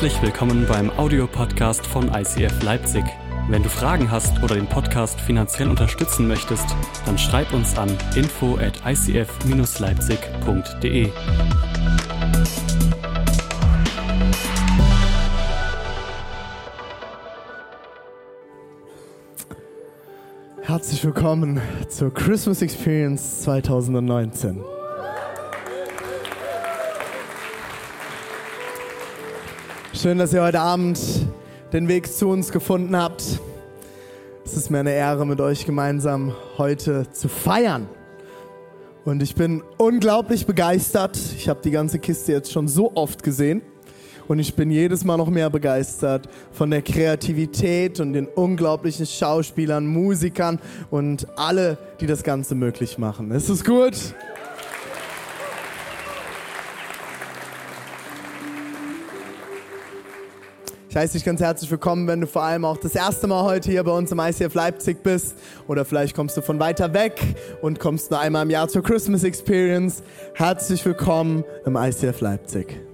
Herzlich willkommen beim Audiopodcast von ICF Leipzig. Wenn du Fragen hast oder den Podcast finanziell unterstützen möchtest, dann schreib uns an info at icf-leipzig.de. Herzlich willkommen zur Christmas Experience 2019. Schön, dass ihr heute Abend den Weg zu uns gefunden habt. Es ist mir eine Ehre, mit euch gemeinsam heute zu feiern. Und ich bin unglaublich begeistert. Ich habe die ganze Kiste jetzt schon so oft gesehen. Und ich bin jedes Mal noch mehr begeistert von der Kreativität und den unglaublichen Schauspielern, Musikern und alle, die das Ganze möglich machen. Ist es gut? Ich heiße dich ganz herzlich willkommen, wenn du vor allem auch das erste Mal heute hier bei uns im ICF Leipzig bist. Oder vielleicht kommst du von weiter weg und kommst nur einmal im Jahr zur Christmas Experience. Herzlich willkommen im ICF Leipzig.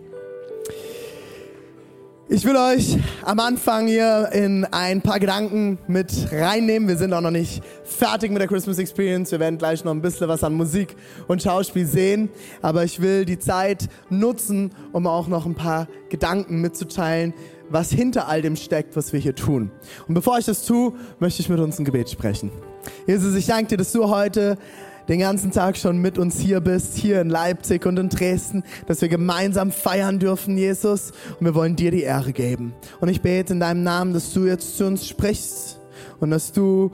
Ich will euch am Anfang hier in ein paar Gedanken mit reinnehmen. Wir sind auch noch nicht fertig mit der Christmas Experience. Wir werden gleich noch ein bisschen was an Musik und Schauspiel sehen. Aber ich will die Zeit nutzen, um auch noch ein paar Gedanken mitzuteilen, was hinter all dem steckt, was wir hier tun. Und bevor ich das tue, möchte ich mit uns ein Gebet sprechen. Jesus, ich danke dir, dass du heute den ganzen Tag schon mit uns hier bist, hier in Leipzig und in Dresden, dass wir gemeinsam feiern dürfen, Jesus. Und wir wollen dir die Ehre geben. Und ich bete in deinem Namen, dass du jetzt zu uns sprichst und dass du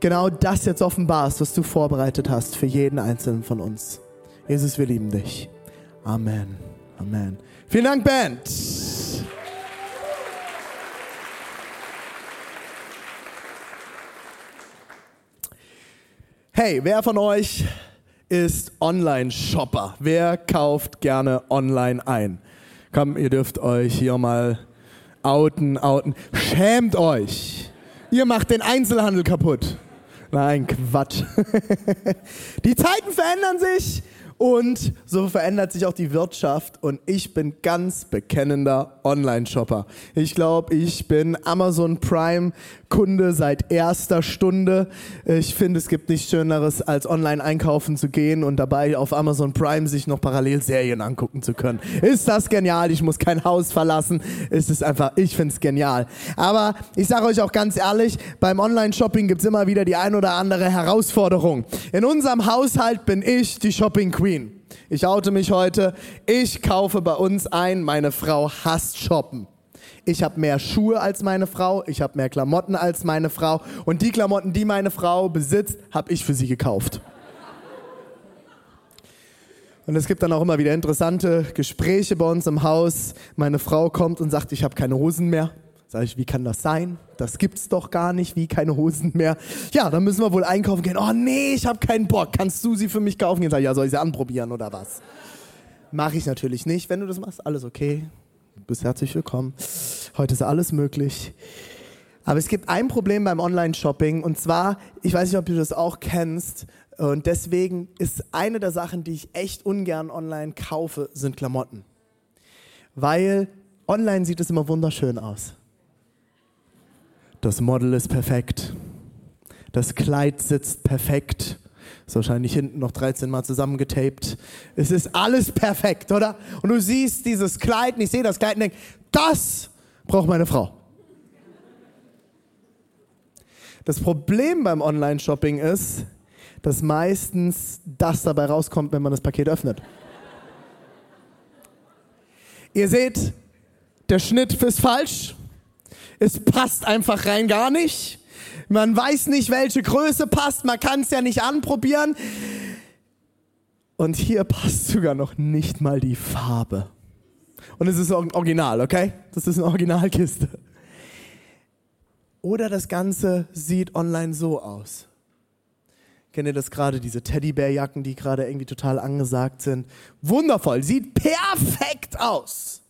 genau das jetzt offenbarst, was du vorbereitet hast für jeden einzelnen von uns. Jesus, wir lieben dich. Amen. Amen. Vielen Dank, Band. Hey, wer von euch ist Online-Shopper? Wer kauft gerne online ein? Komm, ihr dürft euch hier mal outen, outen. Schämt euch. Ihr macht den Einzelhandel kaputt. Nein, Quatsch. Die Zeiten verändern sich und so verändert sich auch die Wirtschaft und ich bin ganz bekennender Online-Shopper. Ich glaube, ich bin Amazon Prime Kunde seit erster Stunde. Ich finde, es gibt nichts Schöneres, als online einkaufen zu gehen und dabei auf Amazon Prime sich noch parallel Serien angucken zu können. Ist das genial? Ich muss kein Haus verlassen. Es ist einfach, ich finde es genial. Aber ich sage euch auch ganz ehrlich, beim Online-Shopping gibt es immer wieder die ein oder andere Herausforderung. In unserem Haushalt bin ich die Shopping Queen. Ich oute mich heute. Ich kaufe bei uns ein. Meine Frau hasst Shoppen. Ich habe mehr Schuhe als meine Frau, ich habe mehr Klamotten als meine Frau und die Klamotten, die meine Frau besitzt, habe ich für sie gekauft. Und es gibt dann auch immer wieder interessante Gespräche bei uns im Haus. Meine Frau kommt und sagt, ich habe keine Hosen mehr. Sag ich, wie kann das sein? Das gibt's doch gar nicht, wie keine Hosen mehr. Ja, dann müssen wir wohl einkaufen gehen. Oh nee, ich habe keinen Bock. Kannst du sie für mich kaufen? Jetzt sag ich, ja, soll ich sie anprobieren oder was? Mache ich natürlich nicht. Wenn du das machst, alles okay. Du bist herzlich willkommen. Heute ist alles möglich. Aber es gibt ein Problem beim Online-Shopping und zwar, ich weiß nicht, ob du das auch kennst, und deswegen ist eine der Sachen, die ich echt ungern online kaufe, sind Klamotten. Weil online sieht es immer wunderschön aus. Das Model ist perfekt. Das Kleid sitzt perfekt. Ist wahrscheinlich hinten noch 13 Mal zusammengetaped. Es ist alles perfekt, oder? Und du siehst dieses Kleid und ich sehe das Kleid und denke, das braucht meine Frau. Das Problem beim Online-Shopping ist, dass meistens das dabei rauskommt, wenn man das Paket öffnet. Ihr seht, der Schnitt ist falsch. Es passt einfach rein gar nicht. Man weiß nicht, welche Größe passt. Man kann es ja nicht anprobieren. Und hier passt sogar noch nicht mal die Farbe. Und es ist original, okay? Das ist eine Originalkiste. Oder das Ganze sieht online so aus. Kennt ihr das gerade, diese Teddybärjacken, die gerade irgendwie total angesagt sind? Wundervoll, sieht perfekt aus.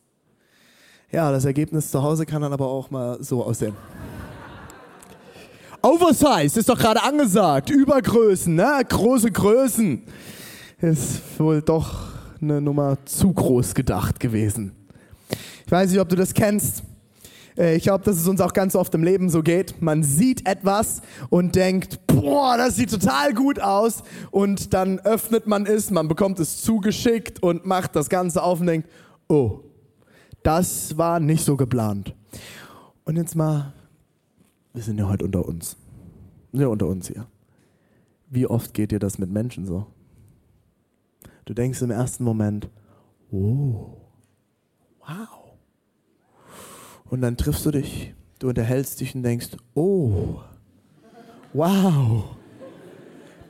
Ja, das Ergebnis zu Hause kann dann aber auch mal so aussehen. Oversize ist doch gerade angesagt. Übergrößen, ne? Große Größen. Ist wohl doch eine Nummer zu groß gedacht gewesen. Ich weiß nicht, ob du das kennst. Äh, ich glaube, dass es uns auch ganz oft im Leben so geht. Man sieht etwas und denkt, boah, das sieht total gut aus. Und dann öffnet man es, man bekommt es zugeschickt und macht das Ganze auf und denkt, oh, das war nicht so geplant. Und jetzt mal, wir sind ja heute unter uns. Ja unter uns hier. Wie oft geht dir das mit Menschen so? Du denkst im ersten Moment, oh, wow. Und dann triffst du dich, du unterhältst dich und denkst, oh, wow.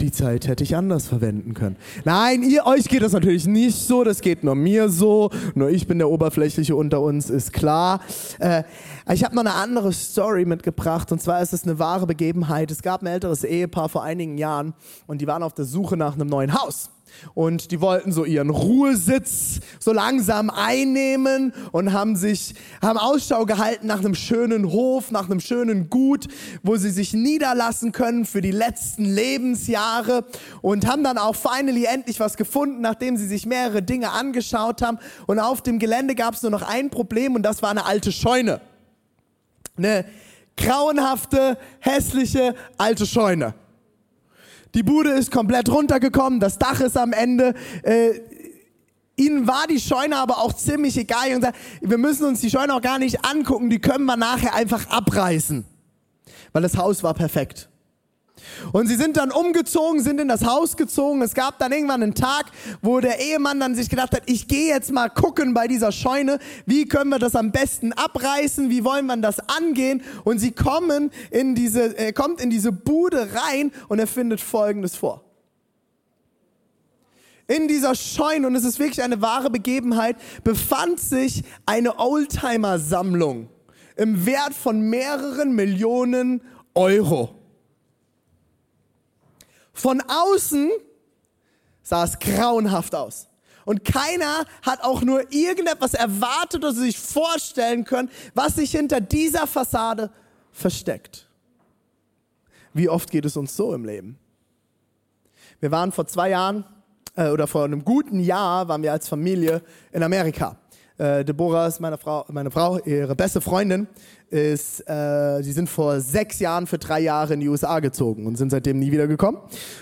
Die Zeit hätte ich anders verwenden können. Nein, ihr, euch geht das natürlich nicht so, das geht nur mir so. Nur ich bin der Oberflächliche unter uns, ist klar. Äh, ich habe noch eine andere Story mitgebracht und zwar ist es eine wahre Begebenheit. Es gab ein älteres Ehepaar vor einigen Jahren und die waren auf der Suche nach einem neuen Haus. Und die wollten so ihren Ruhesitz so langsam einnehmen und haben sich, haben Ausschau gehalten nach einem schönen Hof, nach einem schönen Gut, wo sie sich niederlassen können für die letzten Lebensjahre und haben dann auch finally endlich was gefunden, nachdem sie sich mehrere Dinge angeschaut haben. Und auf dem Gelände gab es nur noch ein Problem und das war eine alte Scheune. Eine grauenhafte, hässliche alte Scheune. Die Bude ist komplett runtergekommen, das Dach ist am Ende. Äh, ihnen war die Scheune aber auch ziemlich egal. Und sagt, wir müssen uns die Scheune auch gar nicht angucken, die können wir nachher einfach abreißen. Weil das Haus war perfekt. Und sie sind dann umgezogen, sind in das Haus gezogen. Es gab dann irgendwann einen Tag, wo der Ehemann dann sich gedacht hat, ich gehe jetzt mal gucken bei dieser Scheune, wie können wir das am besten abreißen, wie wollen wir das angehen? Und sie kommen in diese, er kommt in diese Bude rein und er findet Folgendes vor. In dieser Scheune, und es ist wirklich eine wahre Begebenheit, befand sich eine Oldtimer-Sammlung im Wert von mehreren Millionen Euro. Von außen sah es grauenhaft aus. Und keiner hat auch nur irgendetwas erwartet oder sich vorstellen können, was sich hinter dieser Fassade versteckt. Wie oft geht es uns so im Leben? Wir waren vor zwei Jahren äh, oder vor einem guten Jahr waren wir als Familie in Amerika. Äh, Deborah ist meine Frau, meine Frau, ihre beste Freundin ist, äh, sie sind vor sechs Jahren für drei Jahre in die USA gezogen und sind seitdem nie wieder gekommen.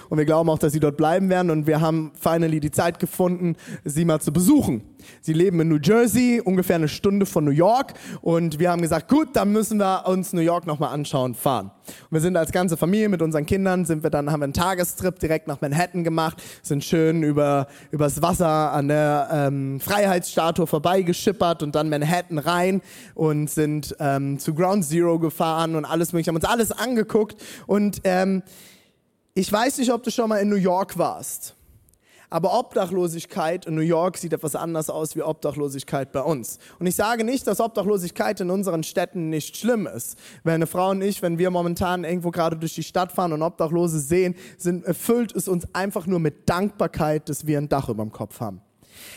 Und wir glauben auch, dass sie dort bleiben werden und wir haben finally die Zeit gefunden, sie mal zu besuchen. Sie leben in New Jersey, ungefähr eine Stunde von New York und wir haben gesagt, gut, dann müssen wir uns New York nochmal anschauen, fahren. Und wir sind als ganze Familie mit unseren Kindern, sind wir dann, haben wir einen Tagestrip direkt nach Manhattan gemacht, sind schön über, übers Wasser an der ähm, Freiheitsstatue vorbeigeschippert und dann Manhattan rein und sind ähm, zu Ground Zero gefahren und alles mögliche, haben uns alles angeguckt und ähm, ich weiß nicht, ob du schon mal in New York warst. Aber Obdachlosigkeit in New York sieht etwas anders aus wie Obdachlosigkeit bei uns. Und ich sage nicht, dass Obdachlosigkeit in unseren Städten nicht schlimm ist. Wenn eine Frau und ich, wenn wir momentan irgendwo gerade durch die Stadt fahren und Obdachlose sehen, sind, erfüllt es uns einfach nur mit Dankbarkeit, dass wir ein Dach über dem Kopf haben.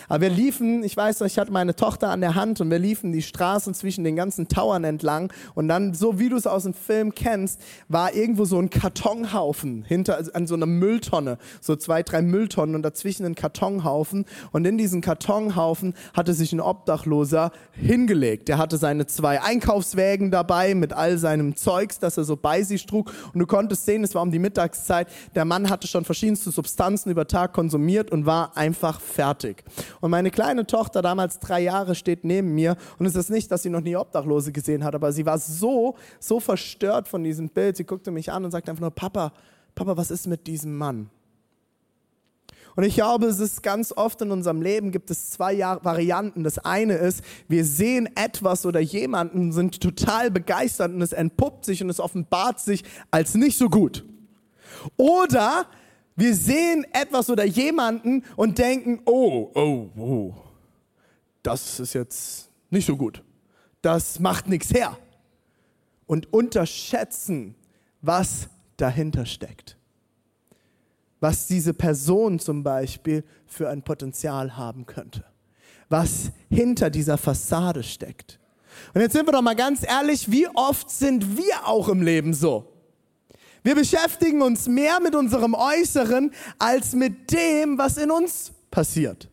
Aber wir liefen, ich weiß noch, ich hatte meine Tochter an der Hand und wir liefen die Straßen zwischen den ganzen Towern entlang. Und dann, so wie du es aus dem Film kennst, war irgendwo so ein Kartonhaufen hinter, also an so einer Mülltonne, so zwei, drei Mülltonnen und dazwischen ein Kartonhaufen. Und in diesen Kartonhaufen hatte sich ein Obdachloser hingelegt. Der hatte seine zwei Einkaufswägen dabei mit all seinem Zeugs, das er so bei sich trug. Und du konntest sehen, es war um die Mittagszeit, der Mann hatte schon verschiedenste Substanzen über Tag konsumiert und war einfach fertig. Und meine kleine Tochter, damals drei Jahre, steht neben mir. Und es ist nicht, dass sie noch nie Obdachlose gesehen hat, aber sie war so, so verstört von diesem Bild. Sie guckte mich an und sagte einfach nur, Papa, Papa, was ist mit diesem Mann? Und ich glaube, es ist ganz oft in unserem Leben gibt es zwei Varianten. Das eine ist, wir sehen etwas oder jemanden, sind total begeistert und es entpuppt sich und es offenbart sich als nicht so gut. Oder wir sehen etwas oder jemanden und denken, oh, oh, oh, das ist jetzt nicht so gut. Das macht nichts her. Und unterschätzen, was dahinter steckt. Was diese Person zum Beispiel für ein Potenzial haben könnte. Was hinter dieser Fassade steckt. Und jetzt sind wir doch mal ganz ehrlich, wie oft sind wir auch im Leben so? Wir beschäftigen uns mehr mit unserem Äußeren als mit dem, was in uns passiert.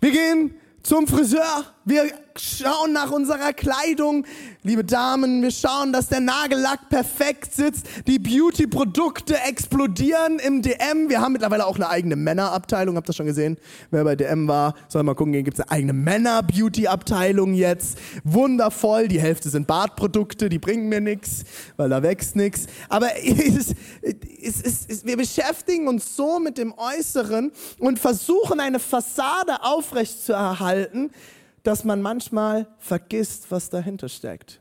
Wir gehen zum Friseur Wir schauen nach unserer Kleidung, liebe Damen, wir schauen, dass der Nagellack perfekt sitzt, die Beauty-Produkte explodieren im DM. Wir haben mittlerweile auch eine eigene Männerabteilung, habt ihr schon gesehen? Wer bei DM war, soll mal gucken, gibt es eine eigene Männer-Beauty-Abteilung jetzt. Wundervoll, die Hälfte sind Bartprodukte, die bringen mir nichts, weil da wächst nichts. Aber es, es, es, wir beschäftigen uns so mit dem Äußeren und versuchen eine Fassade aufrechtzuerhalten, dass man manchmal vergisst, was dahinter steckt.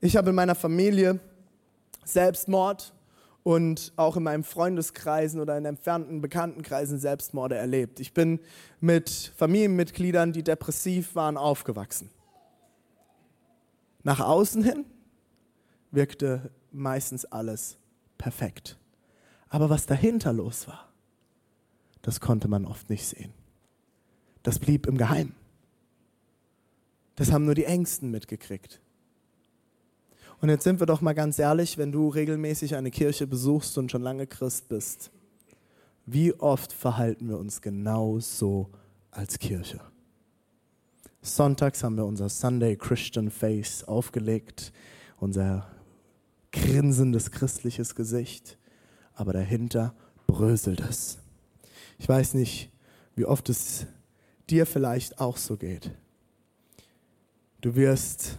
Ich habe in meiner Familie Selbstmord und auch in meinen Freundeskreisen oder in entfernten Bekanntenkreisen Selbstmorde erlebt. Ich bin mit Familienmitgliedern, die depressiv waren, aufgewachsen. Nach außen hin wirkte meistens alles perfekt. Aber was dahinter los war, das konnte man oft nicht sehen das blieb im Geheimen. Das haben nur die Ängsten mitgekriegt. Und jetzt sind wir doch mal ganz ehrlich, wenn du regelmäßig eine Kirche besuchst und schon lange Christ bist, wie oft verhalten wir uns genau so als Kirche? Sonntags haben wir unser Sunday Christian Face aufgelegt, unser grinsendes christliches Gesicht, aber dahinter bröselt es. Ich weiß nicht, wie oft es dir vielleicht auch so geht. Du wirst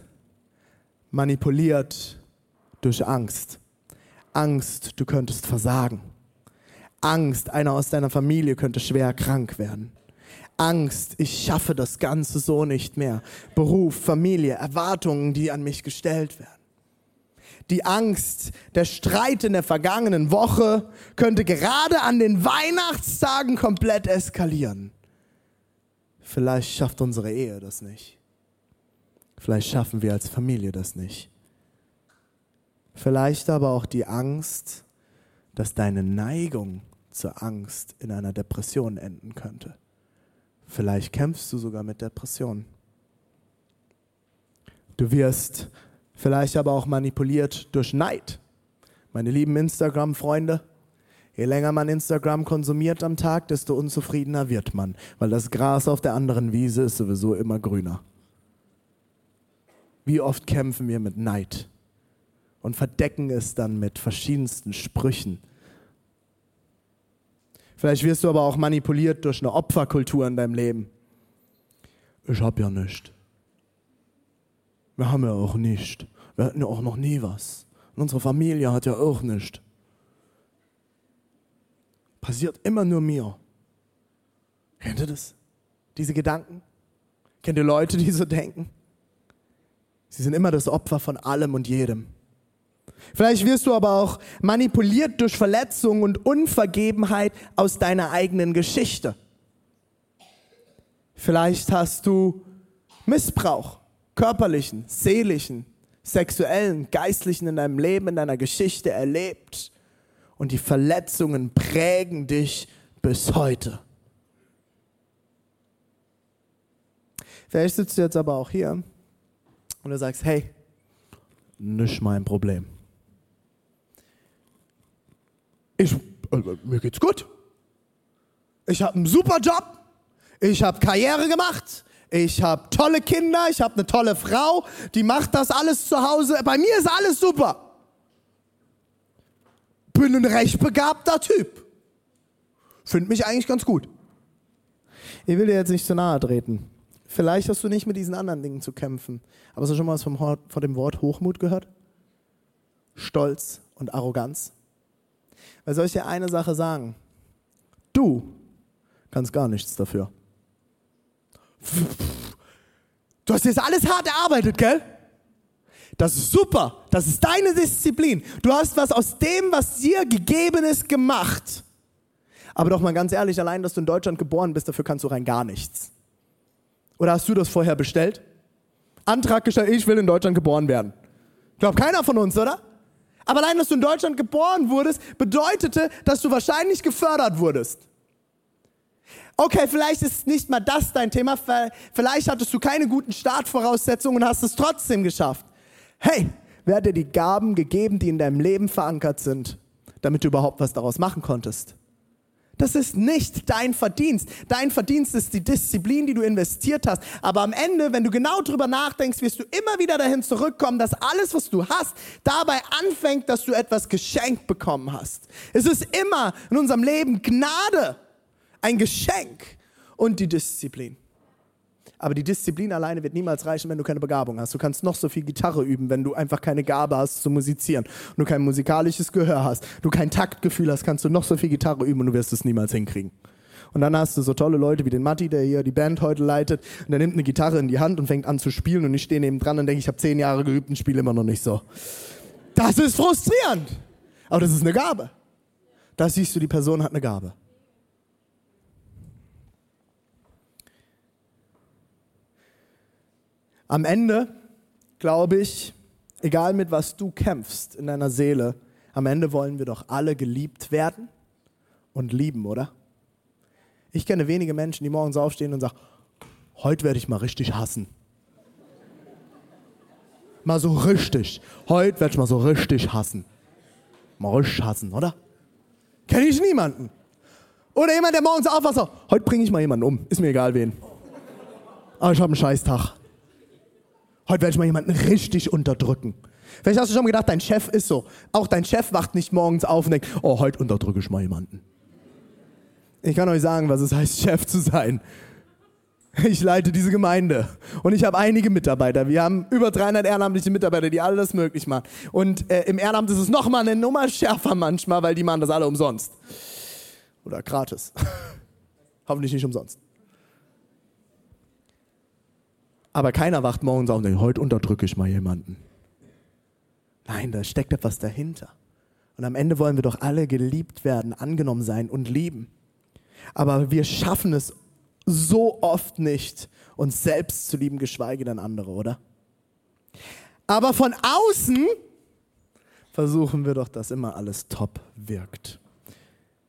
manipuliert durch Angst. Angst, du könntest versagen. Angst, einer aus deiner Familie könnte schwer krank werden. Angst, ich schaffe das Ganze so nicht mehr. Beruf, Familie, Erwartungen, die an mich gestellt werden. Die Angst, der Streit in der vergangenen Woche könnte gerade an den Weihnachtstagen komplett eskalieren. Vielleicht schafft unsere Ehe das nicht. Vielleicht schaffen wir als Familie das nicht. Vielleicht aber auch die Angst, dass deine Neigung zur Angst in einer Depression enden könnte. Vielleicht kämpfst du sogar mit Depressionen. Du wirst vielleicht aber auch manipuliert durch Neid. Meine lieben Instagram-Freunde, Je länger man Instagram konsumiert am Tag, desto unzufriedener wird man, weil das Gras auf der anderen Wiese ist sowieso immer grüner. Wie oft kämpfen wir mit Neid und verdecken es dann mit verschiedensten Sprüchen. Vielleicht wirst du aber auch manipuliert durch eine Opferkultur in deinem Leben. Ich hab ja nichts. Wir haben ja auch nichts. Wir hatten ja auch noch nie was. Und unsere Familie hat ja auch nichts passiert immer nur mir. Kennt ihr das? Diese Gedanken? Kennt ihr Leute, die so denken? Sie sind immer das Opfer von allem und jedem. Vielleicht wirst du aber auch manipuliert durch Verletzungen und Unvergebenheit aus deiner eigenen Geschichte. Vielleicht hast du Missbrauch, körperlichen, seelischen, sexuellen, geistlichen in deinem Leben, in deiner Geschichte erlebt und die Verletzungen prägen dich bis heute. Vielleicht sitzt du jetzt aber auch hier und du sagst, hey, nicht mein Problem. Ich, also, mir geht's gut. Ich habe einen super Job. Ich habe Karriere gemacht. Ich habe tolle Kinder. Ich habe eine tolle Frau. Die macht das alles zu Hause. Bei mir ist alles super bin ein recht begabter Typ. Finde mich eigentlich ganz gut. Ich will dir jetzt nicht zu nahe treten. Vielleicht hast du nicht mit diesen anderen Dingen zu kämpfen. Aber hast du schon mal was vom, von dem Wort Hochmut gehört? Stolz und Arroganz. Weil soll ich dir eine Sache sagen? Du kannst gar nichts dafür. Du hast jetzt alles hart erarbeitet, gell? Das ist super. Das ist deine Disziplin. Du hast was aus dem, was dir gegeben ist, gemacht. Aber doch mal ganz ehrlich, allein, dass du in Deutschland geboren bist, dafür kannst du rein gar nichts. Oder hast du das vorher bestellt? Antrag gestellt, ich will in Deutschland geboren werden. Glaubt keiner von uns, oder? Aber allein, dass du in Deutschland geboren wurdest, bedeutete, dass du wahrscheinlich gefördert wurdest. Okay, vielleicht ist nicht mal das dein Thema. Vielleicht hattest du keine guten Startvoraussetzungen und hast es trotzdem geschafft. Hey, wer hat dir die Gaben gegeben, die in deinem Leben verankert sind, damit du überhaupt was daraus machen konntest? Das ist nicht dein Verdienst. Dein Verdienst ist die Disziplin, die du investiert hast. Aber am Ende, wenn du genau drüber nachdenkst, wirst du immer wieder dahin zurückkommen, dass alles, was du hast, dabei anfängt, dass du etwas geschenkt bekommen hast. Es ist immer in unserem Leben Gnade, ein Geschenk und die Disziplin. Aber die Disziplin alleine wird niemals reichen, wenn du keine Begabung hast. Du kannst noch so viel Gitarre üben, wenn du einfach keine Gabe hast zu musizieren. Und du kein musikalisches Gehör hast, du kein Taktgefühl hast, kannst du noch so viel Gitarre üben und du wirst es niemals hinkriegen. Und dann hast du so tolle Leute wie den Matti, der hier die Band heute leitet, und der nimmt eine Gitarre in die Hand und fängt an zu spielen und ich stehe neben dran und denke, ich habe zehn Jahre geübt und spiele immer noch nicht so. Das ist frustrierend. Aber das ist eine Gabe. Da siehst du, die Person hat eine Gabe. Am Ende glaube ich, egal mit was du kämpfst in deiner Seele, am Ende wollen wir doch alle geliebt werden und lieben, oder? Ich kenne wenige Menschen, die morgens aufstehen und sagen, heute werde ich mal richtig hassen. Mal so richtig. Heute werde ich mal so richtig hassen. Mal richtig hassen, oder? Kenne ich niemanden. Oder jemand, der morgens aufwacht, sagt, heute bringe ich mal jemanden um. Ist mir egal wen. Aber ich habe einen Scheißtag. Heute werde ich mal jemanden richtig unterdrücken. Vielleicht hast du schon gedacht, dein Chef ist so. Auch dein Chef wacht nicht morgens auf und denkt, oh, heute unterdrücke ich mal jemanden. Ich kann euch sagen, was es heißt, Chef zu sein. Ich leite diese Gemeinde und ich habe einige Mitarbeiter. Wir haben über 300 ehrenamtliche Mitarbeiter, die alle das möglich machen. Und äh, im Ehrenamt ist es nochmal eine Nummer schärfer manchmal, weil die machen das alle umsonst. Oder gratis. Hoffentlich nicht umsonst. Aber keiner wacht morgens auf und denkt, heute unterdrücke ich mal jemanden. Nein, da steckt etwas dahinter. Und am Ende wollen wir doch alle geliebt werden, angenommen sein und lieben. Aber wir schaffen es so oft nicht, uns selbst zu lieben, geschweige denn andere, oder? Aber von außen versuchen wir doch, dass immer alles top wirkt.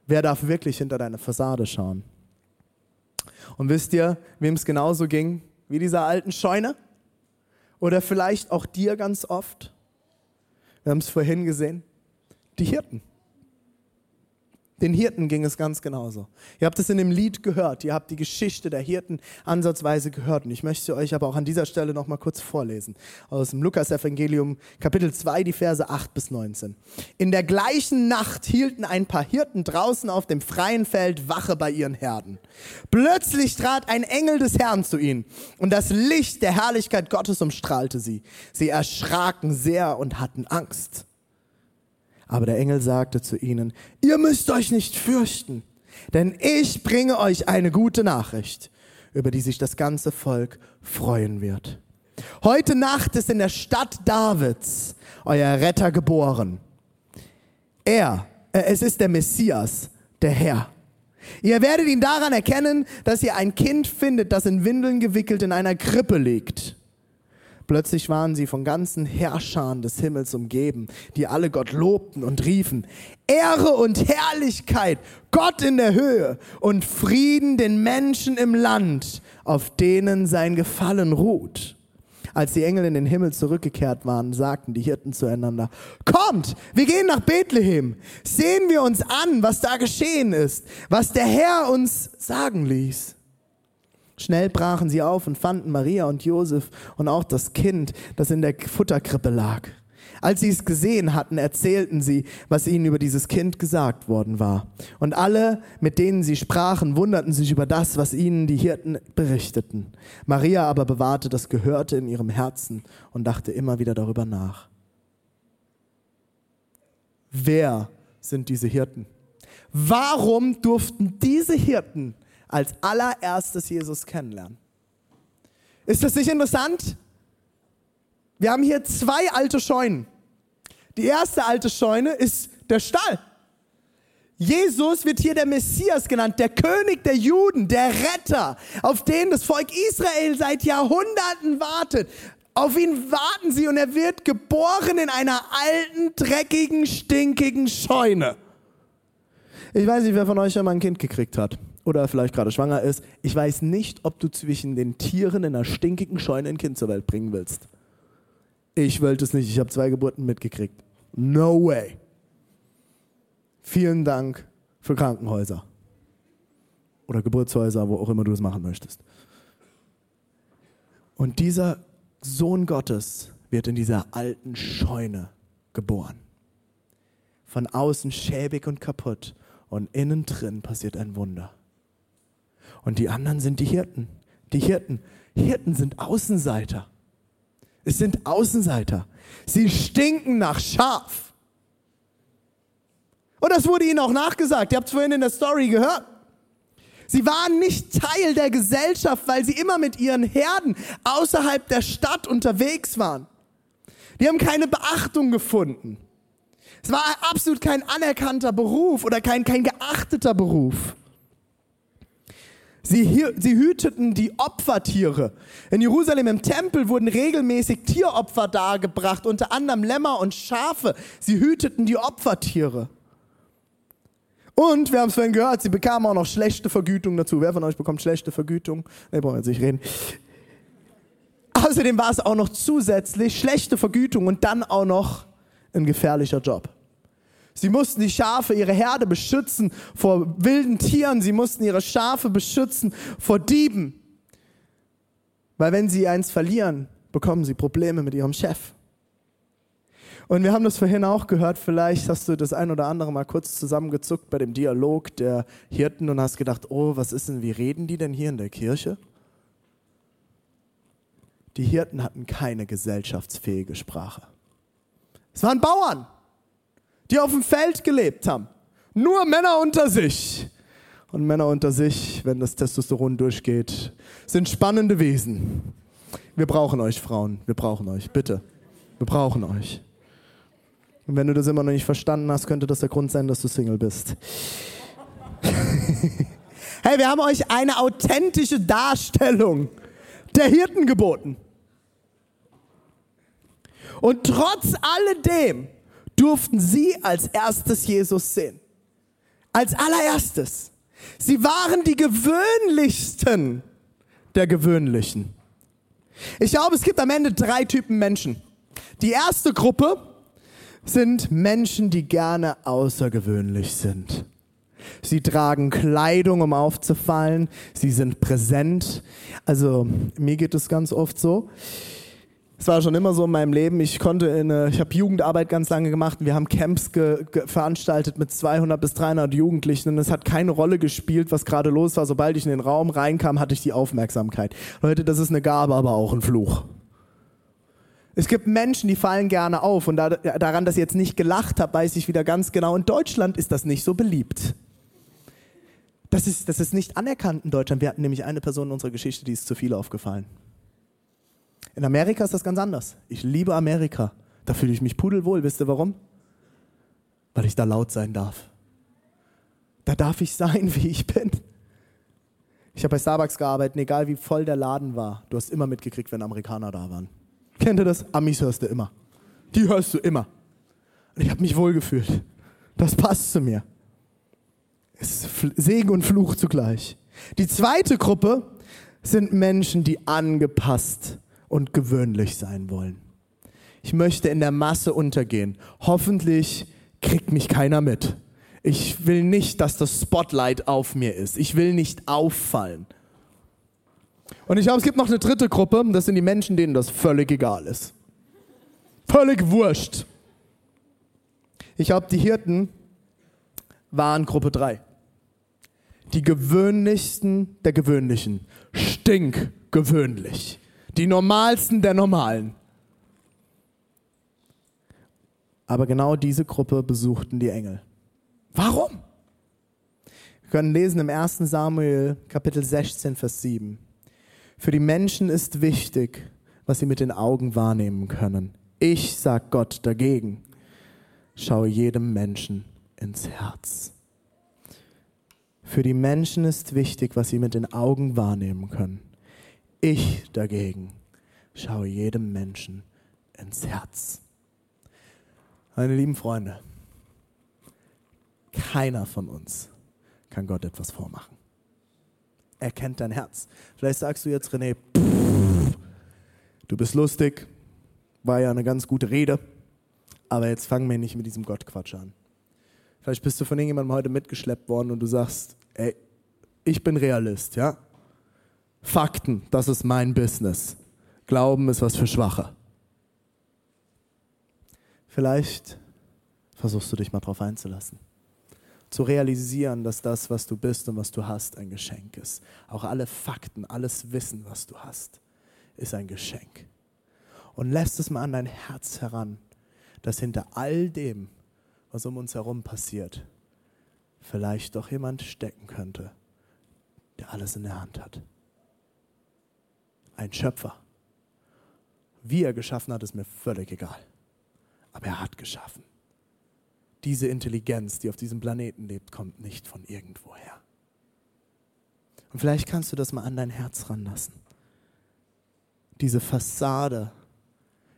Wer darf wirklich hinter deine Fassade schauen? Und wisst ihr, wem es genauso ging? Wie dieser alten Scheune? Oder vielleicht auch dir ganz oft? Wir haben es vorhin gesehen. Die Hirten. Den Hirten ging es ganz genauso. Ihr habt es in dem Lied gehört. Ihr habt die Geschichte der Hirten ansatzweise gehört. Und ich möchte euch aber auch an dieser Stelle noch mal kurz vorlesen. Aus dem Lukas-Evangelium, Kapitel 2, die Verse 8 bis 19. In der gleichen Nacht hielten ein paar Hirten draußen auf dem freien Feld Wache bei ihren Herden. Plötzlich trat ein Engel des Herrn zu ihnen und das Licht der Herrlichkeit Gottes umstrahlte sie. Sie erschraken sehr und hatten Angst. Aber der Engel sagte zu ihnen, ihr müsst euch nicht fürchten, denn ich bringe euch eine gute Nachricht, über die sich das ganze Volk freuen wird. Heute Nacht ist in der Stadt Davids euer Retter geboren. Er, äh, es ist der Messias, der Herr. Ihr werdet ihn daran erkennen, dass ihr ein Kind findet, das in Windeln gewickelt in einer Krippe liegt. Plötzlich waren sie von ganzen Herrschern des Himmels umgeben, die alle Gott lobten und riefen, Ehre und Herrlichkeit, Gott in der Höhe und Frieden den Menschen im Land, auf denen sein Gefallen ruht. Als die Engel in den Himmel zurückgekehrt waren, sagten die Hirten zueinander, Kommt, wir gehen nach Bethlehem, sehen wir uns an, was da geschehen ist, was der Herr uns sagen ließ. Schnell brachen sie auf und fanden Maria und Josef und auch das Kind, das in der Futterkrippe lag. Als sie es gesehen hatten, erzählten sie, was ihnen über dieses Kind gesagt worden war. Und alle, mit denen sie sprachen, wunderten sich über das, was ihnen die Hirten berichteten. Maria aber bewahrte das Gehörte in ihrem Herzen und dachte immer wieder darüber nach. Wer sind diese Hirten? Warum durften diese Hirten als allererstes Jesus kennenlernen. Ist das nicht interessant? Wir haben hier zwei alte Scheunen. Die erste alte Scheune ist der Stall. Jesus wird hier der Messias genannt, der König der Juden, der Retter, auf den das Volk Israel seit Jahrhunderten wartet. Auf ihn warten sie und er wird geboren in einer alten, dreckigen, stinkigen Scheune. Ich weiß nicht, wer von euch schon mal ein Kind gekriegt hat oder vielleicht gerade schwanger ist, ich weiß nicht, ob du zwischen den Tieren in einer stinkigen Scheune ein Kind zur Welt bringen willst. Ich wollte es nicht, ich habe zwei Geburten mitgekriegt. No way. Vielen Dank für Krankenhäuser. oder Geburtshäuser, wo auch immer du es machen möchtest. Und dieser Sohn Gottes wird in dieser alten Scheune geboren. Von außen schäbig und kaputt und innen drin passiert ein Wunder. Und die anderen sind die Hirten. Die Hirten. Hirten sind Außenseiter. Es sind Außenseiter. Sie stinken nach Schaf. Und das wurde ihnen auch nachgesagt. Ihr habt es vorhin in der Story gehört. Sie waren nicht Teil der Gesellschaft, weil sie immer mit ihren Herden außerhalb der Stadt unterwegs waren. Die haben keine Beachtung gefunden. Es war absolut kein anerkannter Beruf oder kein, kein geachteter Beruf. Sie, hüteten die Opfertiere. In Jerusalem im Tempel wurden regelmäßig Tieropfer dargebracht, unter anderem Lämmer und Schafe. Sie hüteten die Opfertiere. Und wir haben es vorhin gehört, sie bekamen auch noch schlechte Vergütung dazu. Wer von euch bekommt schlechte Vergütung? Ne, brauchen wir jetzt nicht reden. Außerdem war es auch noch zusätzlich schlechte Vergütung und dann auch noch ein gefährlicher Job. Sie mussten die Schafe, ihre Herde beschützen vor wilden Tieren. Sie mussten ihre Schafe beschützen vor Dieben. Weil wenn sie eins verlieren, bekommen sie Probleme mit ihrem Chef. Und wir haben das vorhin auch gehört, vielleicht hast du das ein oder andere mal kurz zusammengezuckt bei dem Dialog der Hirten und hast gedacht, oh, was ist denn, wie reden die denn hier in der Kirche? Die Hirten hatten keine gesellschaftsfähige Sprache. Es waren Bauern die auf dem Feld gelebt haben. Nur Männer unter sich. Und Männer unter sich, wenn das Testosteron durchgeht, sind spannende Wesen. Wir brauchen euch, Frauen. Wir brauchen euch. Bitte. Wir brauchen euch. Und wenn du das immer noch nicht verstanden hast, könnte das der Grund sein, dass du Single bist. hey, wir haben euch eine authentische Darstellung der Hirten geboten. Und trotz alledem durften sie als erstes Jesus sehen. Als allererstes. Sie waren die gewöhnlichsten der Gewöhnlichen. Ich glaube, es gibt am Ende drei Typen Menschen. Die erste Gruppe sind Menschen, die gerne außergewöhnlich sind. Sie tragen Kleidung, um aufzufallen. Sie sind präsent. Also mir geht es ganz oft so. Es war schon immer so in meinem Leben. Ich konnte in, ich habe Jugendarbeit ganz lange gemacht. Wir haben Camps veranstaltet mit 200 bis 300 Jugendlichen und es hat keine Rolle gespielt, was gerade los war. Sobald ich in den Raum reinkam, hatte ich die Aufmerksamkeit. Leute, das ist eine Gabe, aber auch ein Fluch. Es gibt Menschen, die fallen gerne auf und da, daran, dass ich jetzt nicht gelacht habe, weiß ich wieder ganz genau. In Deutschland ist das nicht so beliebt. Das ist, das ist nicht anerkannt in Deutschland. Wir hatten nämlich eine Person in unserer Geschichte, die ist zu viel aufgefallen. In Amerika ist das ganz anders. Ich liebe Amerika. Da fühle ich mich pudelwohl. Wisst ihr warum? Weil ich da laut sein darf. Da darf ich sein, wie ich bin. Ich habe bei Starbucks gearbeitet, egal wie voll der Laden war. Du hast immer mitgekriegt, wenn Amerikaner da waren. Kennt ihr das? Amis hörst du immer. Die hörst du immer. Und ich habe mich wohlgefühlt. Das passt zu mir. Es ist Segen und Fluch zugleich. Die zweite Gruppe sind Menschen, die angepasst und gewöhnlich sein wollen. Ich möchte in der Masse untergehen. Hoffentlich kriegt mich keiner mit. Ich will nicht, dass das Spotlight auf mir ist. Ich will nicht auffallen. Und ich glaube, es gibt noch eine dritte Gruppe. Das sind die Menschen, denen das völlig egal ist. Völlig wurscht. Ich glaube, die Hirten waren Gruppe 3. Die gewöhnlichsten der gewöhnlichen. Stinkgewöhnlich. Die normalsten der Normalen. Aber genau diese Gruppe besuchten die Engel. Warum? Wir können lesen im 1. Samuel Kapitel 16, Vers 7. Für die Menschen ist wichtig, was sie mit den Augen wahrnehmen können. Ich, sagt Gott dagegen, schaue jedem Menschen ins Herz. Für die Menschen ist wichtig, was sie mit den Augen wahrnehmen können. Ich dagegen schaue jedem Menschen ins Herz. Meine lieben Freunde, keiner von uns kann Gott etwas vormachen. Er kennt dein Herz. Vielleicht sagst du jetzt, René, pff, du bist lustig, war ja eine ganz gute Rede, aber jetzt fangen wir nicht mit diesem Gottquatsch an. Vielleicht bist du von irgendjemandem heute mitgeschleppt worden und du sagst, ey, Ich bin Realist, ja? Fakten, das ist mein Business. Glauben ist was für Schwache. Vielleicht versuchst du dich mal drauf einzulassen. Zu realisieren, dass das, was du bist und was du hast, ein Geschenk ist. Auch alle Fakten, alles Wissen, was du hast, ist ein Geschenk. Und lässt es mal an dein Herz heran, dass hinter all dem, was um uns herum passiert, vielleicht doch jemand stecken könnte, der alles in der Hand hat. Ein Schöpfer. Wie er geschaffen hat, ist mir völlig egal. Aber er hat geschaffen. Diese Intelligenz, die auf diesem Planeten lebt, kommt nicht von irgendwoher. Und vielleicht kannst du das mal an dein Herz ranlassen. Diese Fassade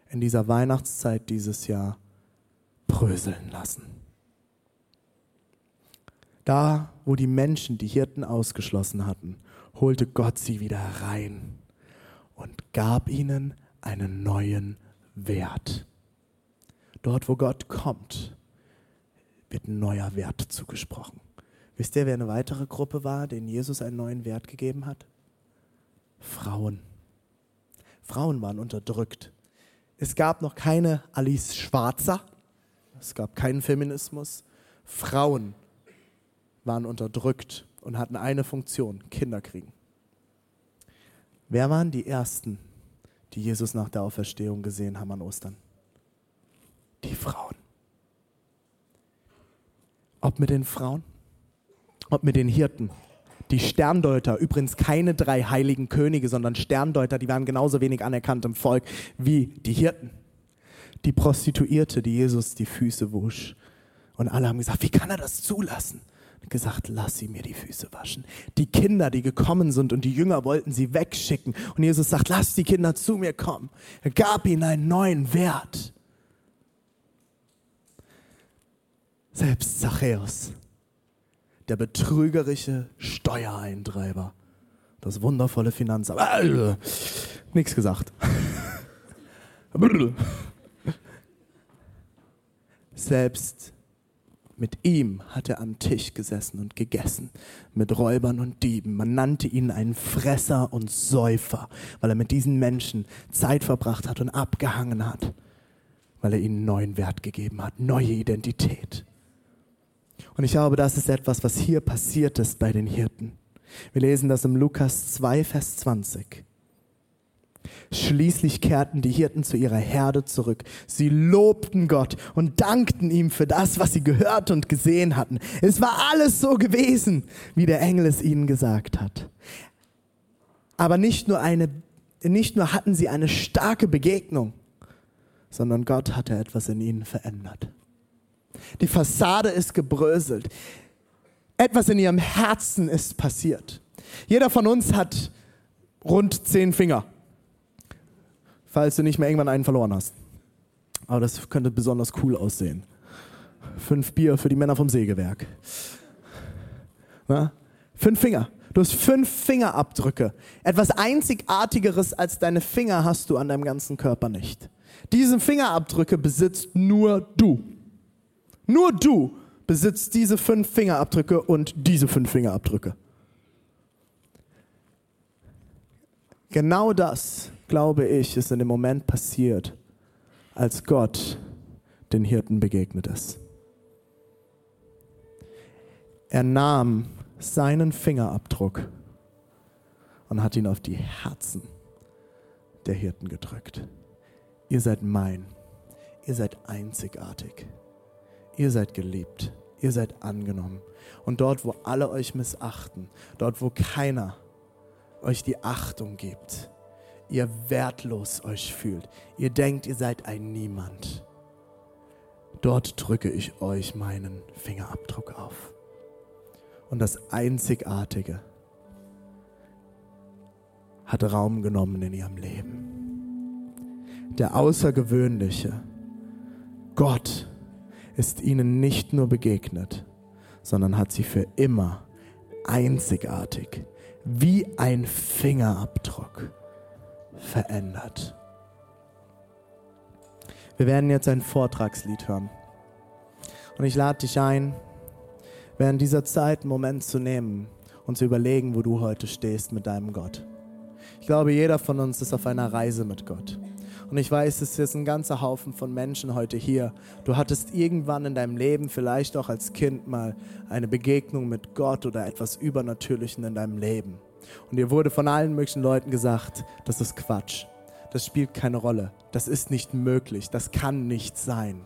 in dieser Weihnachtszeit dieses Jahr bröseln lassen. Da, wo die Menschen die Hirten ausgeschlossen hatten, holte Gott sie wieder rein und gab ihnen einen neuen Wert. Dort, wo Gott kommt, wird ein neuer Wert zugesprochen. Wisst ihr, wer eine weitere Gruppe war, denen Jesus einen neuen Wert gegeben hat? Frauen. Frauen waren unterdrückt. Es gab noch keine Alice Schwarzer, es gab keinen Feminismus. Frauen waren unterdrückt und hatten eine Funktion, Kinder kriegen. Wer waren die Ersten, die Jesus nach der Auferstehung gesehen haben an Ostern? Die Frauen. Ob mit den Frauen, ob mit den Hirten. Die Sterndeuter, übrigens keine drei heiligen Könige, sondern Sterndeuter, die waren genauso wenig anerkannt im Volk wie die Hirten. Die Prostituierte, die Jesus die Füße wusch. Und alle haben gesagt, wie kann er das zulassen? Gesagt, lass sie mir die Füße waschen. Die Kinder, die gekommen sind und die Jünger wollten sie wegschicken. Und Jesus sagt, lass die Kinder zu mir kommen. Er gab ihnen einen neuen Wert. Selbst Zachäus, der betrügerische Steuereintreiber, das wundervolle Finanzamt, äh, nichts gesagt. Selbst mit ihm hat er am Tisch gesessen und gegessen, mit Räubern und Dieben. Man nannte ihn einen Fresser und Säufer, weil er mit diesen Menschen Zeit verbracht hat und abgehangen hat, weil er ihnen neuen Wert gegeben hat, neue Identität. Und ich glaube, das ist etwas, was hier passiert ist bei den Hirten. Wir lesen das im Lukas 2, Vers 20. Schließlich kehrten die Hirten zu ihrer Herde zurück. Sie lobten Gott und dankten ihm für das, was sie gehört und gesehen hatten. Es war alles so gewesen, wie der Engel es ihnen gesagt hat. Aber nicht nur eine, nicht nur hatten sie eine starke Begegnung, sondern Gott hatte etwas in ihnen verändert. Die Fassade ist gebröselt. Etwas in ihrem Herzen ist passiert. Jeder von uns hat rund zehn Finger falls du nicht mehr irgendwann einen verloren hast. Aber das könnte besonders cool aussehen. Fünf Bier für die Männer vom Sägewerk. Na? Fünf Finger. Du hast fünf Fingerabdrücke. Etwas Einzigartigeres als deine Finger hast du an deinem ganzen Körper nicht. Diese Fingerabdrücke besitzt nur du. Nur du besitzt diese fünf Fingerabdrücke und diese fünf Fingerabdrücke. Genau das glaube ich, ist in dem Moment passiert, als Gott den Hirten begegnet ist. Er nahm seinen Fingerabdruck und hat ihn auf die Herzen der Hirten gedrückt. Ihr seid mein, ihr seid einzigartig, ihr seid geliebt, ihr seid angenommen. Und dort, wo alle euch missachten, dort, wo keiner euch die Achtung gibt, ihr wertlos euch fühlt, ihr denkt, ihr seid ein Niemand, dort drücke ich euch meinen Fingerabdruck auf. Und das Einzigartige hat Raum genommen in ihrem Leben. Der Außergewöhnliche, Gott, ist ihnen nicht nur begegnet, sondern hat sie für immer einzigartig wie ein Fingerabdruck verändert. Wir werden jetzt ein Vortragslied hören. Und ich lade dich ein, während dieser Zeit einen Moment zu nehmen, und zu überlegen, wo du heute stehst mit deinem Gott. Ich glaube, jeder von uns ist auf einer Reise mit Gott. Und ich weiß, es ist ein ganzer Haufen von Menschen heute hier. Du hattest irgendwann in deinem Leben, vielleicht auch als Kind mal, eine Begegnung mit Gott oder etwas Übernatürlichen in deinem Leben. Und dir wurde von allen möglichen Leuten gesagt, das ist Quatsch. Das spielt keine Rolle. Das ist nicht möglich. Das kann nicht sein.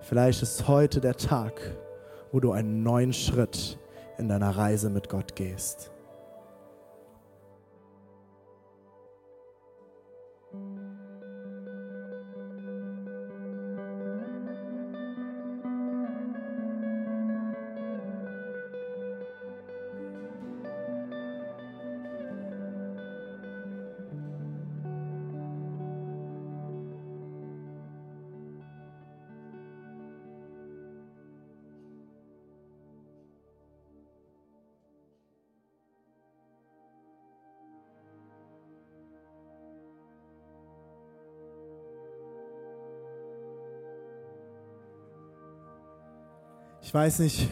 Vielleicht ist heute der Tag, wo du einen neuen Schritt in deiner Reise mit Gott gehst. Ich weiß nicht,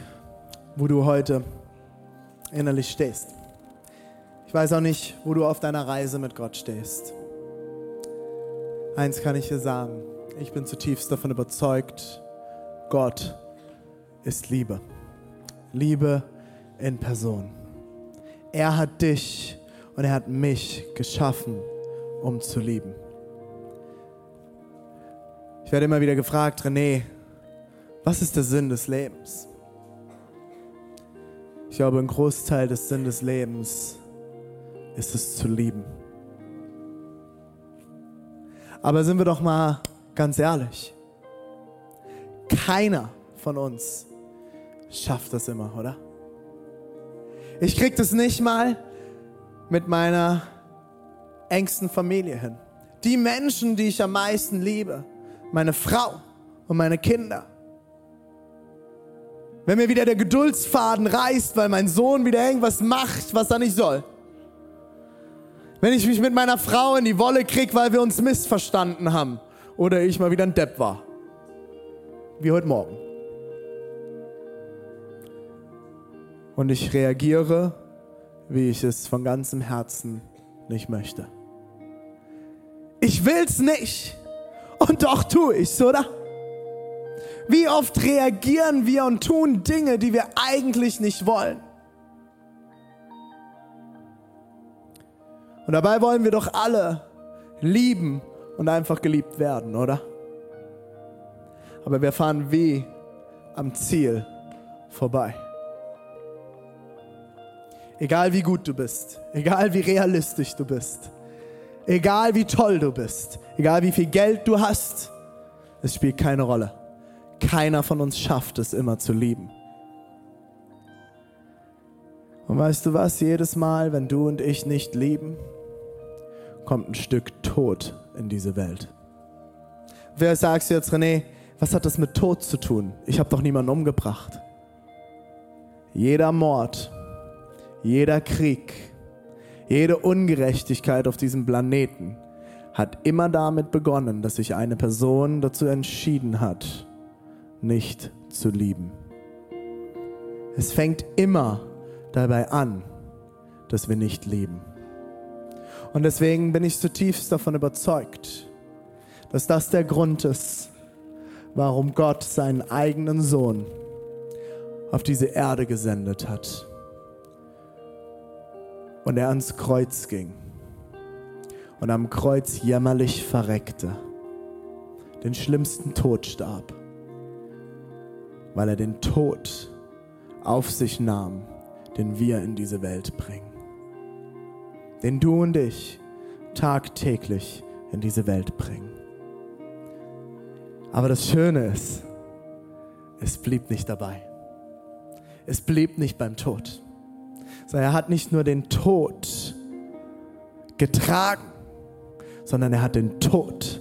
wo du heute innerlich stehst. Ich weiß auch nicht, wo du auf deiner Reise mit Gott stehst. Eins kann ich dir sagen, ich bin zutiefst davon überzeugt, Gott ist Liebe. Liebe in Person. Er hat dich und er hat mich geschaffen, um zu lieben. Ich werde immer wieder gefragt, René, was ist der Sinn des Lebens? Ich glaube, ein Großteil des Sinn des Lebens ist es zu lieben. Aber sind wir doch mal ganz ehrlich. Keiner von uns schafft das immer, oder? Ich krieg das nicht mal mit meiner engsten Familie hin. Die Menschen, die ich am meisten liebe, meine Frau und meine Kinder. Wenn mir wieder der Geduldsfaden reißt, weil mein Sohn wieder irgendwas macht, was er nicht soll. Wenn ich mich mit meiner Frau in die Wolle krieg, weil wir uns missverstanden haben. Oder ich mal wieder ein Depp war. Wie heute Morgen. Und ich reagiere, wie ich es von ganzem Herzen nicht möchte. Ich will's nicht. Und doch tue ich's, oder? Wie oft reagieren wir und tun Dinge, die wir eigentlich nicht wollen? Und dabei wollen wir doch alle lieben und einfach geliebt werden, oder? Aber wir fahren wie am Ziel vorbei. Egal wie gut du bist, egal wie realistisch du bist, egal wie toll du bist, egal wie viel Geld du hast, es spielt keine Rolle. Keiner von uns schafft es immer zu lieben. Und weißt du was? Jedes Mal, wenn du und ich nicht lieben, kommt ein Stück Tod in diese Welt. Wer sagst du jetzt, René, was hat das mit Tod zu tun? Ich habe doch niemanden umgebracht. Jeder Mord, jeder Krieg, jede Ungerechtigkeit auf diesem Planeten hat immer damit begonnen, dass sich eine Person dazu entschieden hat, nicht zu lieben. Es fängt immer dabei an, dass wir nicht lieben. Und deswegen bin ich zutiefst davon überzeugt, dass das der Grund ist, warum Gott seinen eigenen Sohn auf diese Erde gesendet hat. Und er ans Kreuz ging und am Kreuz jämmerlich verreckte, den schlimmsten Tod starb weil er den Tod auf sich nahm, den wir in diese Welt bringen. Den du und ich tagtäglich in diese Welt bringen. Aber das Schöne ist, es blieb nicht dabei. Es blieb nicht beim Tod. Sondern er hat nicht nur den Tod getragen, sondern er hat den Tod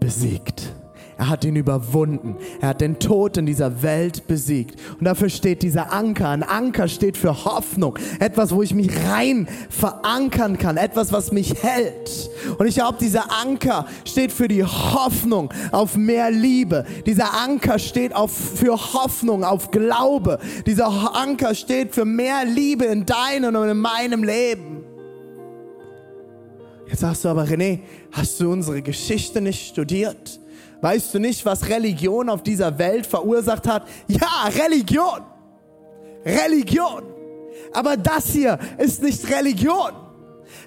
besiegt. Er hat ihn überwunden. Er hat den Tod in dieser Welt besiegt. Und dafür steht dieser Anker. Ein Anker steht für Hoffnung. Etwas, wo ich mich rein verankern kann. Etwas, was mich hält. Und ich glaube, dieser Anker steht für die Hoffnung auf mehr Liebe. Dieser Anker steht auf, für Hoffnung auf Glaube. Dieser Anker steht für mehr Liebe in deinem und in meinem Leben. Jetzt sagst du aber, René, hast du unsere Geschichte nicht studiert? Weißt du nicht, was Religion auf dieser Welt verursacht hat? Ja, Religion. Religion. Aber das hier ist nicht Religion.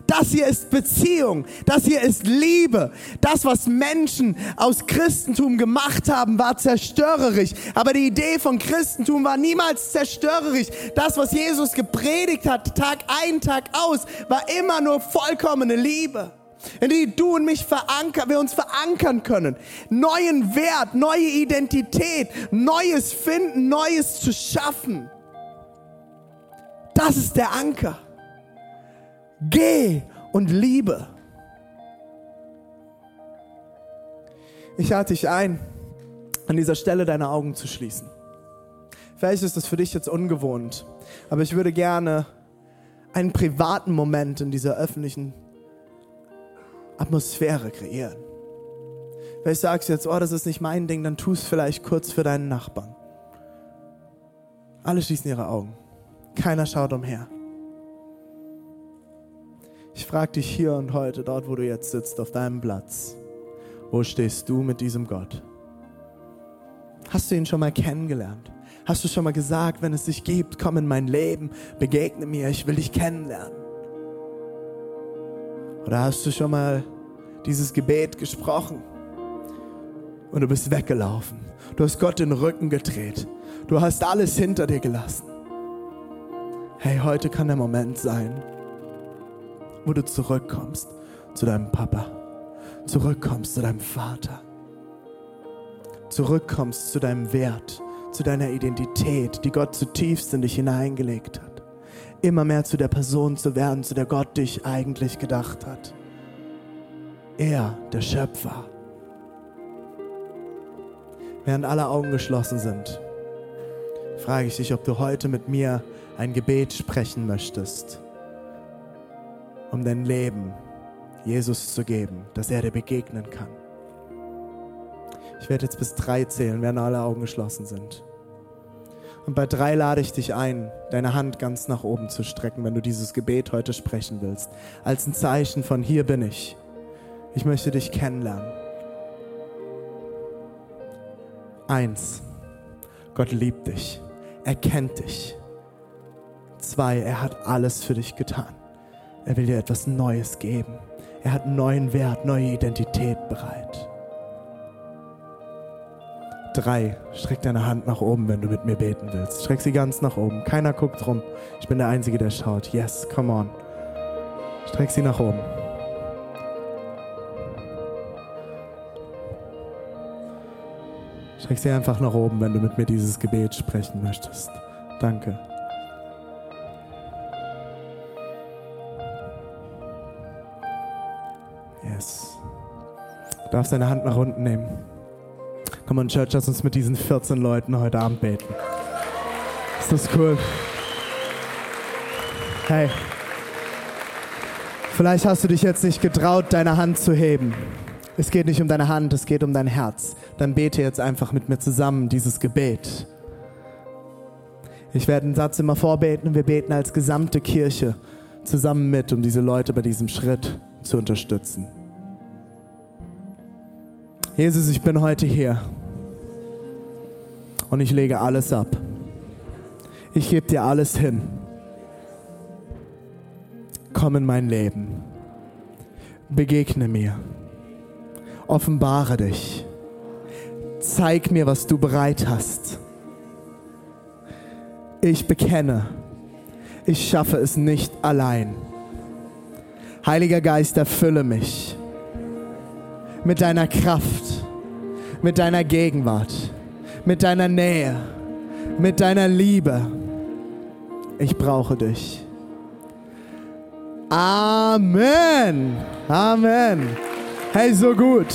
Das hier ist Beziehung. Das hier ist Liebe. Das, was Menschen aus Christentum gemacht haben, war zerstörerisch. Aber die Idee von Christentum war niemals zerstörerisch. Das, was Jesus gepredigt hat, Tag ein, Tag aus, war immer nur vollkommene Liebe in die du und mich verankern, wir uns verankern können. Neuen Wert, neue Identität, Neues finden, Neues zu schaffen. Das ist der Anker. Geh und liebe. Ich lade dich ein, an dieser Stelle deine Augen zu schließen. Vielleicht ist das für dich jetzt ungewohnt, aber ich würde gerne einen privaten Moment in dieser öffentlichen Atmosphäre kreieren. Vielleicht sagst du jetzt, oh, das ist nicht mein Ding, dann tu es vielleicht kurz für deinen Nachbarn. Alle schließen ihre Augen. Keiner schaut umher. Ich frage dich hier und heute, dort wo du jetzt sitzt, auf deinem Platz, wo stehst du mit diesem Gott? Hast du ihn schon mal kennengelernt? Hast du schon mal gesagt, wenn es dich gibt, komm in mein Leben, begegne mir, ich will dich kennenlernen? Oder hast du schon mal dieses Gebet gesprochen und du bist weggelaufen? Du hast Gott den Rücken gedreht. Du hast alles hinter dir gelassen. Hey, heute kann der Moment sein, wo du zurückkommst zu deinem Papa, zurückkommst zu deinem Vater, zurückkommst zu deinem Wert, zu deiner Identität, die Gott zutiefst in dich hineingelegt hat immer mehr zu der Person zu werden, zu der Gott dich eigentlich gedacht hat. Er, der Schöpfer. Während alle Augen geschlossen sind, frage ich dich, ob du heute mit mir ein Gebet sprechen möchtest, um dein Leben Jesus zu geben, dass er dir begegnen kann. Ich werde jetzt bis drei zählen, während alle Augen geschlossen sind. Und bei drei lade ich dich ein, deine Hand ganz nach oben zu strecken, wenn du dieses Gebet heute sprechen willst. Als ein Zeichen von hier bin ich. Ich möchte dich kennenlernen. Eins, Gott liebt dich. Er kennt dich. Zwei, er hat alles für dich getan. Er will dir etwas Neues geben. Er hat neuen Wert, neue Identität bereit. Drei, streck deine Hand nach oben, wenn du mit mir beten willst. Streck sie ganz nach oben. Keiner guckt rum. Ich bin der Einzige, der schaut. Yes, come on. Streck sie nach oben. Streck sie einfach nach oben, wenn du mit mir dieses Gebet sprechen möchtest. Danke. Yes. Du darfst deine Hand nach unten nehmen. Komm on, Church, lass uns mit diesen 14 Leuten heute Abend beten. Ist das cool? Hey, vielleicht hast du dich jetzt nicht getraut, deine Hand zu heben. Es geht nicht um deine Hand, es geht um dein Herz. Dann bete jetzt einfach mit mir zusammen dieses Gebet. Ich werde einen Satz immer vorbeten und wir beten als gesamte Kirche zusammen mit, um diese Leute bei diesem Schritt zu unterstützen. Jesus, ich bin heute hier und ich lege alles ab. Ich gebe dir alles hin. Komm in mein Leben. Begegne mir. Offenbare dich. Zeig mir, was du bereit hast. Ich bekenne, ich schaffe es nicht allein. Heiliger Geist, erfülle mich mit deiner Kraft, mit deiner Gegenwart mit deiner Nähe, mit deiner Liebe. Ich brauche dich. Amen. Amen. Hey, so gut.